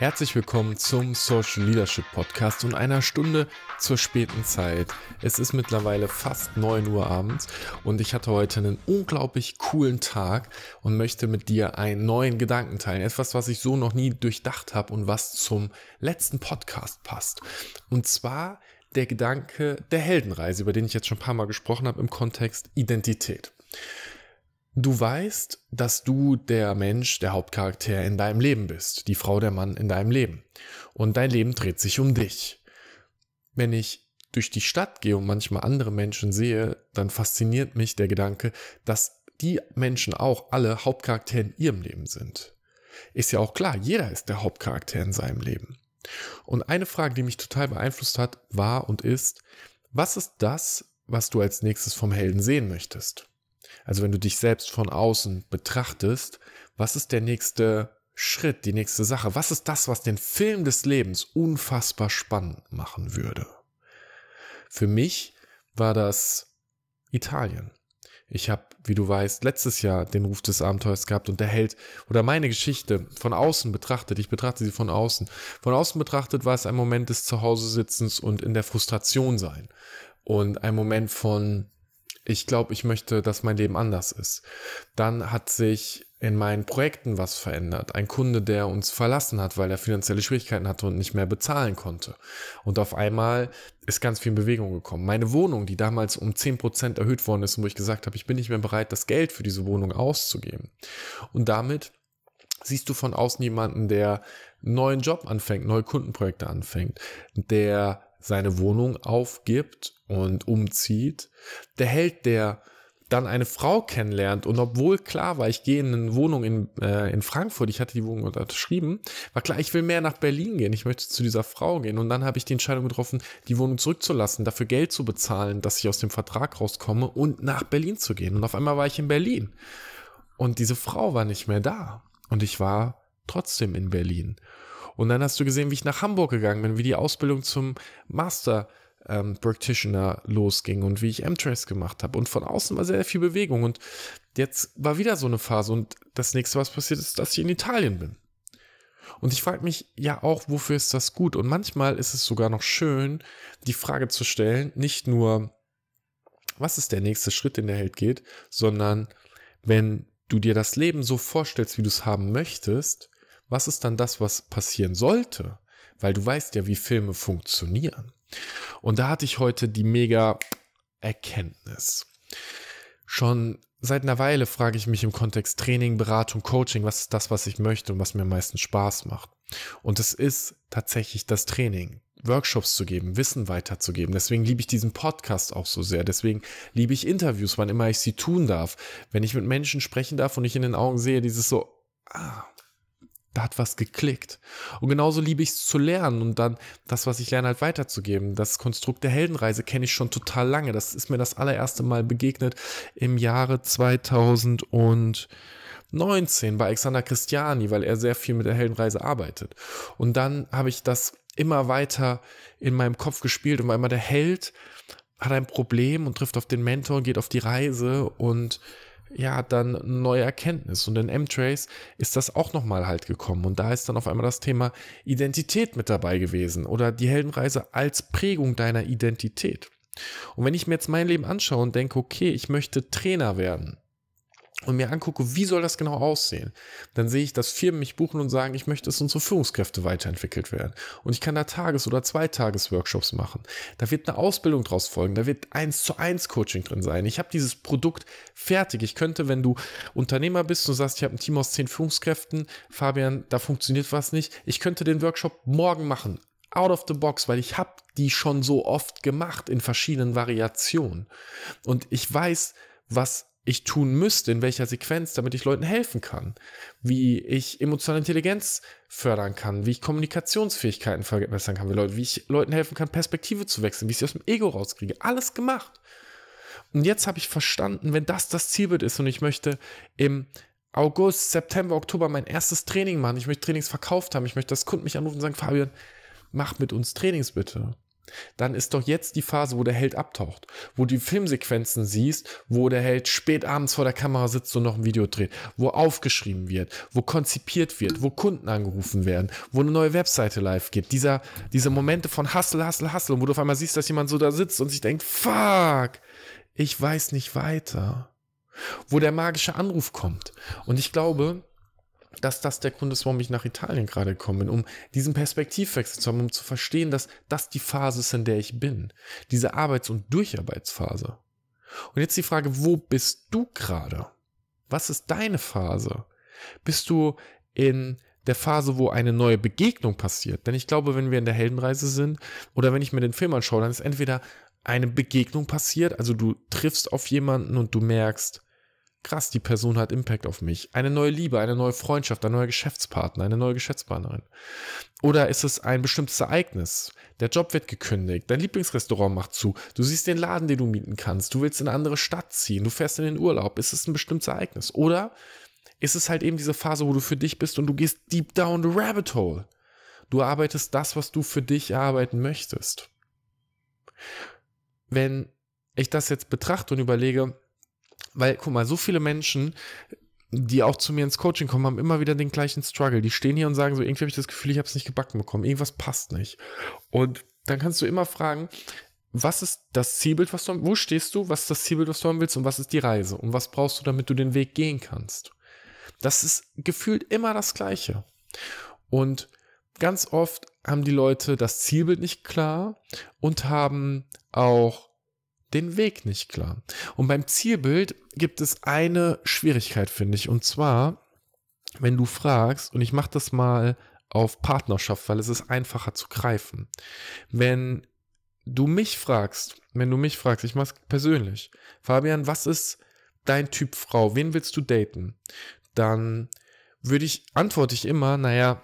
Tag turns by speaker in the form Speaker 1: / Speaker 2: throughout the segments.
Speaker 1: Herzlich willkommen zum Social Leadership Podcast und einer Stunde zur späten Zeit. Es ist mittlerweile fast 9 Uhr abends und ich hatte heute einen unglaublich coolen Tag und möchte mit dir einen neuen Gedanken teilen. Etwas, was ich so noch nie durchdacht habe und was zum letzten Podcast passt. Und zwar der Gedanke der Heldenreise, über den ich jetzt schon ein paar Mal gesprochen habe im Kontext Identität. Du weißt, dass du der Mensch, der Hauptcharakter in deinem Leben bist, die Frau, der Mann in deinem Leben. Und dein Leben dreht sich um dich. Wenn ich durch die Stadt gehe und manchmal andere Menschen sehe, dann fasziniert mich der Gedanke, dass die Menschen auch alle Hauptcharaktere in ihrem Leben sind. Ist ja auch klar, jeder ist der Hauptcharakter in seinem Leben. Und eine Frage, die mich total beeinflusst hat, war und ist, was ist das, was du als nächstes vom Helden sehen möchtest? Also wenn du dich selbst von außen betrachtest, was ist der nächste Schritt, die nächste Sache? Was ist das, was den Film des Lebens unfassbar spannend machen würde? Für mich war das Italien. Ich habe, wie du weißt, letztes Jahr den Ruf des Abenteuers gehabt und der Held oder meine Geschichte von außen betrachtet, ich betrachte sie von außen. Von außen betrachtet war es ein Moment des Zuhause-Sitzens und in der Frustration sein. Und ein Moment von ich glaube, ich möchte, dass mein Leben anders ist. Dann hat sich in meinen Projekten was verändert. Ein Kunde, der uns verlassen hat, weil er finanzielle Schwierigkeiten hatte und nicht mehr bezahlen konnte. Und auf einmal ist ganz viel in Bewegung gekommen. Meine Wohnung, die damals um 10% erhöht worden ist, wo ich gesagt habe, ich bin nicht mehr bereit, das Geld für diese Wohnung auszugeben. Und damit siehst du von außen jemanden, der einen neuen Job anfängt, neue Kundenprojekte anfängt, der seine Wohnung aufgibt und umzieht. Der Held, der dann eine Frau kennenlernt und obwohl klar war, ich gehe in eine Wohnung in, äh, in Frankfurt, ich hatte die Wohnung unterschrieben, war klar, ich will mehr nach Berlin gehen, ich möchte zu dieser Frau gehen. Und dann habe ich die Entscheidung getroffen, die Wohnung zurückzulassen, dafür Geld zu bezahlen, dass ich aus dem Vertrag rauskomme und nach Berlin zu gehen. Und auf einmal war ich in Berlin. Und diese Frau war nicht mehr da. Und ich war trotzdem in Berlin und dann hast du gesehen, wie ich nach Hamburg gegangen bin, wie die Ausbildung zum Master ähm, Practitioner losging und wie ich M-Trace gemacht habe. Und von außen war sehr viel Bewegung. Und jetzt war wieder so eine Phase. Und das nächste, was passiert ist, dass ich in Italien bin. Und ich frage mich ja auch, wofür ist das gut? Und manchmal ist es sogar noch schön, die Frage zu stellen, nicht nur, was ist der nächste Schritt, den der Held geht, sondern wenn du dir das Leben so vorstellst, wie du es haben möchtest, was ist dann das, was passieren sollte? Weil du weißt ja, wie Filme funktionieren. Und da hatte ich heute die mega Erkenntnis. Schon seit einer Weile frage ich mich im Kontext Training, Beratung, Coaching, was ist das, was ich möchte und was mir am meisten Spaß macht. Und es ist tatsächlich das Training, Workshops zu geben, Wissen weiterzugeben. Deswegen liebe ich diesen Podcast auch so sehr. Deswegen liebe ich Interviews, wann immer ich sie tun darf. Wenn ich mit Menschen sprechen darf und ich in den Augen sehe, dieses so, ah, hat was geklickt. Und genauso liebe ich es zu lernen und dann das, was ich lerne, halt weiterzugeben. Das Konstrukt der Heldenreise kenne ich schon total lange. Das ist mir das allererste Mal begegnet im Jahre 2019 bei Alexander Christiani, weil er sehr viel mit der Heldenreise arbeitet. Und dann habe ich das immer weiter in meinem Kopf gespielt und war immer der Held hat ein Problem und trifft auf den Mentor, geht auf die Reise und ja, dann neue Erkenntnis. Und in M-Trace ist das auch nochmal halt gekommen. Und da ist dann auf einmal das Thema Identität mit dabei gewesen oder die Heldenreise als Prägung deiner Identität. Und wenn ich mir jetzt mein Leben anschaue und denke, okay, ich möchte Trainer werden, und mir angucke, wie soll das genau aussehen, dann sehe ich, dass Firmen mich buchen und sagen, ich möchte, dass unsere Führungskräfte weiterentwickelt werden. Und ich kann da Tages- oder Zweitages-Workshops machen. Da wird eine Ausbildung draus folgen, da wird eins zu eins Coaching drin sein. Ich habe dieses Produkt fertig. Ich könnte, wenn du Unternehmer bist und sagst, ich habe ein Team aus zehn Führungskräften, Fabian, da funktioniert was nicht, ich könnte den Workshop morgen machen. Out of the box, weil ich habe die schon so oft gemacht in verschiedenen Variationen. Und ich weiß, was ich tun müsste, in welcher Sequenz, damit ich Leuten helfen kann, wie ich emotionale Intelligenz fördern kann, wie ich Kommunikationsfähigkeiten verbessern kann, wie, ich Leuten helfen kann, Perspektive zu wechseln, wie ich sie aus dem Ego rauskriege. Alles gemacht. Und jetzt habe ich verstanden, wenn das das Zielbild ist und ich möchte im August, September, Oktober mein erstes Training machen, ich möchte Trainings verkauft haben, ich möchte, dass Kunden mich anrufen und sagen, Fabian, mach mit uns Trainings bitte dann ist doch jetzt die Phase, wo der Held abtaucht, wo du die Filmsequenzen siehst, wo der Held spät abends vor der Kamera sitzt und noch ein Video dreht, wo aufgeschrieben wird, wo konzipiert wird, wo Kunden angerufen werden, wo eine neue Webseite live geht. Dieser, diese Momente von Hustle, Hustle, Hustle, wo du auf einmal siehst, dass jemand so da sitzt und sich denkt, fuck, ich weiß nicht weiter. Wo der magische Anruf kommt. Und ich glaube, dass das der Grund ist, warum ich nach Italien gerade gekommen bin, um diesen Perspektivwechsel zu haben, um zu verstehen, dass das die Phase ist, in der ich bin. Diese Arbeits- und Durcharbeitsphase. Und jetzt die Frage, wo bist du gerade? Was ist deine Phase? Bist du in der Phase, wo eine neue Begegnung passiert? Denn ich glaube, wenn wir in der Heldenreise sind oder wenn ich mir den Film anschaue, dann ist entweder eine Begegnung passiert, also du triffst auf jemanden und du merkst, krass, die Person hat Impact auf mich. Eine neue Liebe, eine neue Freundschaft, ein neuer Geschäftspartner, eine neue Geschäftspartnerin. Oder ist es ein bestimmtes Ereignis? Der Job wird gekündigt, dein Lieblingsrestaurant macht zu, du siehst den Laden, den du mieten kannst, du willst in eine andere Stadt ziehen, du fährst in den Urlaub. Ist es ein bestimmtes Ereignis? Oder ist es halt eben diese Phase, wo du für dich bist und du gehst deep down the rabbit hole? Du arbeitest das, was du für dich erarbeiten möchtest. Wenn ich das jetzt betrachte und überlege, weil, guck mal, so viele Menschen, die auch zu mir ins Coaching kommen, haben immer wieder den gleichen Struggle. Die stehen hier und sagen so, irgendwie habe ich das Gefühl, ich habe es nicht gebacken bekommen. Irgendwas passt nicht. Und dann kannst du immer fragen, was ist das Zielbild, was du, wo stehst du, was ist das Zielbild, was du haben willst und was ist die Reise und was brauchst du, damit du den Weg gehen kannst. Das ist gefühlt immer das Gleiche. Und ganz oft haben die Leute das Zielbild nicht klar und haben auch den Weg nicht klar. Und beim Zielbild gibt es eine Schwierigkeit, finde ich. Und zwar, wenn du fragst, und ich mache das mal auf Partnerschaft, weil es ist einfacher zu greifen. Wenn du mich fragst, wenn du mich fragst, ich mach's persönlich, Fabian, was ist dein Typ Frau? Wen willst du daten? Dann würde ich, antworte ich immer, naja,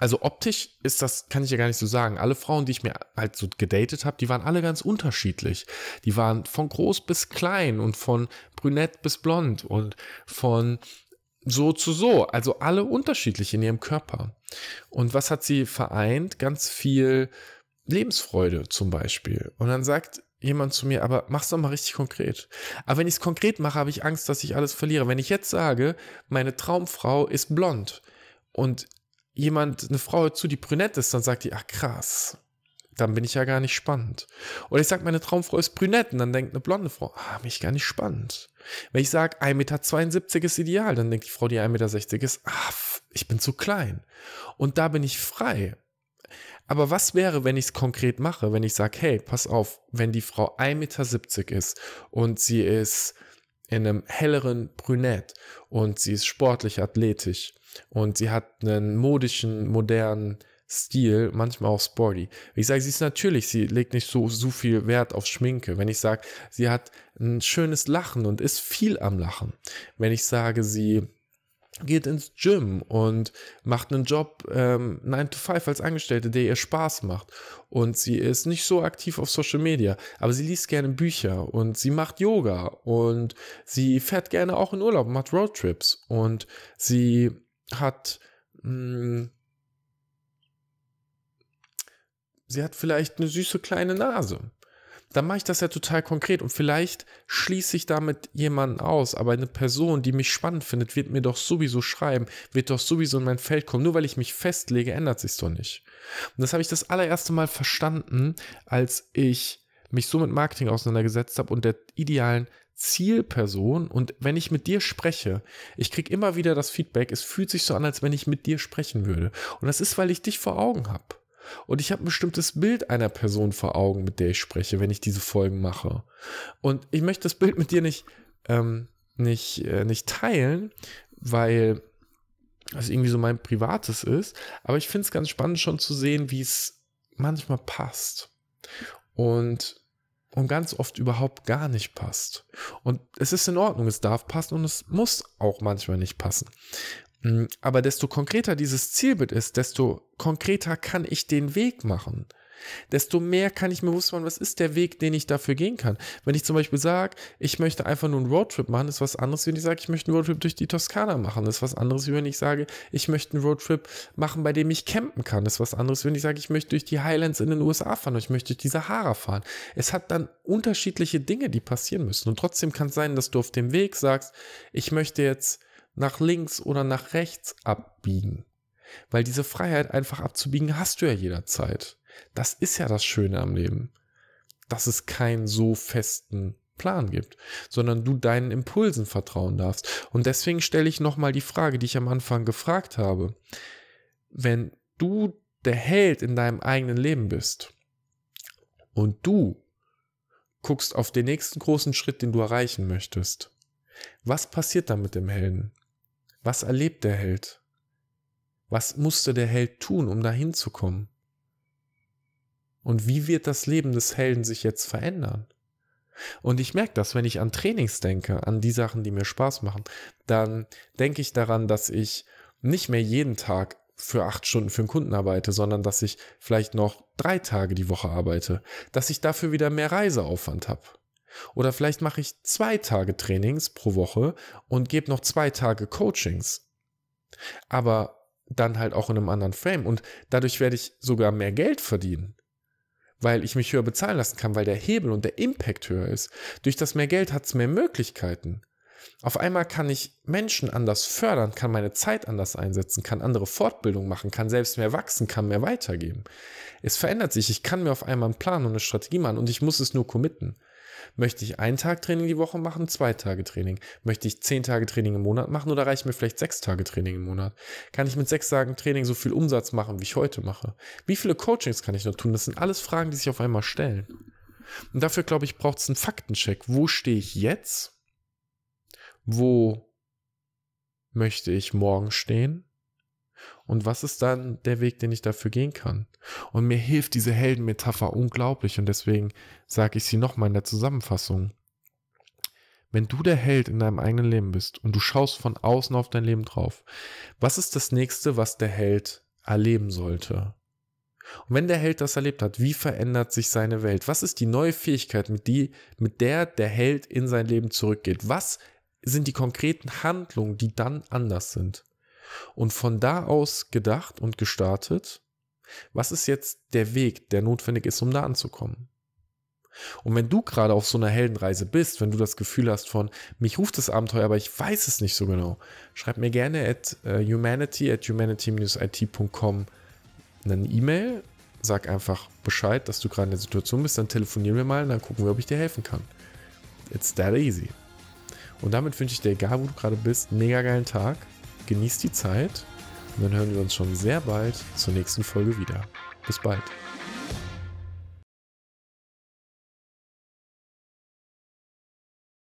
Speaker 1: also optisch ist das, kann ich ja gar nicht so sagen. Alle Frauen, die ich mir halt so gedatet habe, die waren alle ganz unterschiedlich. Die waren von groß bis klein und von brünett bis blond und von so zu so. Also alle unterschiedlich in ihrem Körper. Und was hat sie vereint? Ganz viel Lebensfreude zum Beispiel. Und dann sagt jemand zu mir, aber mach's doch mal richtig konkret. Aber wenn ich es konkret mache, habe ich Angst, dass ich alles verliere. Wenn ich jetzt sage, meine Traumfrau ist blond und jemand, eine Frau zu, die brünett ist, dann sagt die, ach krass, dann bin ich ja gar nicht spannend. Oder ich sage, meine Traumfrau ist brünett und dann denkt eine blonde Frau, ah, bin ich gar nicht spannend. Wenn ich sage, 1,72 Meter ist ideal, dann denkt die Frau, die 1,60 Meter ist, ah, ich bin zu klein. Und da bin ich frei. Aber was wäre, wenn ich es konkret mache, wenn ich sage, hey, pass auf, wenn die Frau 1,70 Meter ist und sie ist in einem helleren Brünett und sie ist sportlich athletisch und sie hat einen modischen, modernen Stil, manchmal auch sporty. Ich sage, sie ist natürlich, sie legt nicht so, so viel Wert auf Schminke. Wenn ich sage, sie hat ein schönes Lachen und ist viel am Lachen. Wenn ich sage, sie geht ins Gym und macht einen Job ähm, 9 to 5 als Angestellte, der ihr Spaß macht. Und sie ist nicht so aktiv auf Social Media, aber sie liest gerne Bücher und sie macht Yoga und sie fährt gerne auch in Urlaub, macht Roadtrips und sie hat, mh, hm, sie hat vielleicht eine süße kleine Nase. Dann mache ich das ja total konkret und vielleicht schließe ich damit jemanden aus, aber eine Person, die mich spannend findet, wird mir doch sowieso schreiben, wird doch sowieso in mein Feld kommen. Nur weil ich mich festlege, ändert sich doch nicht. Und das habe ich das allererste Mal verstanden, als ich mich so mit Marketing auseinandergesetzt habe und der idealen Zielperson und wenn ich mit dir spreche, ich kriege immer wieder das Feedback, es fühlt sich so an, als wenn ich mit dir sprechen würde. Und das ist, weil ich dich vor Augen habe. Und ich habe ein bestimmtes Bild einer Person vor Augen, mit der ich spreche, wenn ich diese Folgen mache. Und ich möchte das Bild mit dir nicht, ähm, nicht, äh, nicht teilen, weil es irgendwie so mein privates ist. Aber ich finde es ganz spannend schon zu sehen, wie es manchmal passt. Und und ganz oft überhaupt gar nicht passt. Und es ist in Ordnung, es darf passen und es muss auch manchmal nicht passen. Mm, aber desto konkreter dieses Zielbild ist, desto konkreter kann ich den Weg machen. desto mehr kann ich mir bewusst machen, was ist der Weg, den ich dafür gehen kann. Wenn ich zum Beispiel sage, ich möchte einfach nur einen Roadtrip machen, ist was anderes, wenn ich sage, ich möchte einen Roadtrip durch die Toskana machen, ist was anderes, wenn ich sage, ich möchte einen Roadtrip machen, bei dem ich campen kann, ist was anderes, wenn ich sage, ich möchte durch die Highlands in den USA fahren oder ich möchte durch die Sahara fahren. Es hat dann unterschiedliche Dinge, die passieren müssen. Und trotzdem kann es sein, dass du auf dem Weg sagst, ich möchte jetzt nach links oder nach rechts abbiegen. Weil diese Freiheit einfach abzubiegen hast du ja jederzeit. Das ist ja das Schöne am Leben, dass es keinen so festen Plan gibt, sondern du deinen Impulsen vertrauen darfst. Und deswegen stelle ich nochmal die Frage, die ich am Anfang gefragt habe. Wenn du der Held in deinem eigenen Leben bist und du guckst auf den nächsten großen Schritt, den du erreichen möchtest, was passiert dann mit dem Helden? Was erlebt der Held? Was musste der Held tun, um dahin zu kommen? Und wie wird das Leben des Helden sich jetzt verändern? Und ich merke das, wenn ich an Trainings denke, an die Sachen, die mir Spaß machen, dann denke ich daran, dass ich nicht mehr jeden Tag für acht Stunden für einen Kunden arbeite, sondern dass ich vielleicht noch drei Tage die Woche arbeite, dass ich dafür wieder mehr Reiseaufwand habe. Oder vielleicht mache ich zwei Tage Trainings pro Woche und gebe noch zwei Tage Coachings. Aber dann halt auch in einem anderen Frame. Und dadurch werde ich sogar mehr Geld verdienen weil ich mich höher bezahlen lassen kann, weil der Hebel und der Impact höher ist. Durch das mehr Geld hat es mehr Möglichkeiten. Auf einmal kann ich Menschen anders fördern, kann meine Zeit anders einsetzen, kann andere Fortbildung machen, kann selbst mehr wachsen, kann mehr weitergeben. Es verändert sich. Ich kann mir auf einmal einen Plan und eine Strategie machen und ich muss es nur committen. Möchte ich einen Tag Training die Woche machen, zwei Tage Training? Möchte ich zehn Tage Training im Monat machen oder reicht mir vielleicht sechs Tage Training im Monat? Kann ich mit sechs Tagen Training so viel Umsatz machen, wie ich heute mache? Wie viele Coachings kann ich noch tun? Das sind alles Fragen, die sich auf einmal stellen. Und dafür, glaube ich, braucht es einen Faktencheck. Wo stehe ich jetzt? Wo möchte ich morgen stehen? Und was ist dann der Weg, den ich dafür gehen kann? Und mir hilft diese Heldenmetapher unglaublich und deswegen sage ich sie nochmal in der Zusammenfassung. Wenn du der Held in deinem eigenen Leben bist und du schaust von außen auf dein Leben drauf, was ist das nächste, was der Held erleben sollte? Und wenn der Held das erlebt hat, wie verändert sich seine Welt? Was ist die neue Fähigkeit, mit, die, mit der der Held in sein Leben zurückgeht? Was sind die konkreten Handlungen, die dann anders sind? Und von da aus gedacht und gestartet, was ist jetzt der Weg, der notwendig ist, um da anzukommen? Und wenn du gerade auf so einer Heldenreise bist, wenn du das Gefühl hast von, mich ruft das Abenteuer, aber ich weiß es nicht so genau, schreib mir gerne at uh, humanity at humanity-it.com eine E-Mail, sag einfach Bescheid, dass du gerade in der Situation bist, dann telefonieren wir mal und dann gucken wir, ob ich dir helfen kann. It's that easy. Und damit wünsche ich dir, egal wo du gerade bist, mega geilen Tag genießt die Zeit und dann hören wir uns schon sehr bald zur nächsten Folge wieder. Bis bald.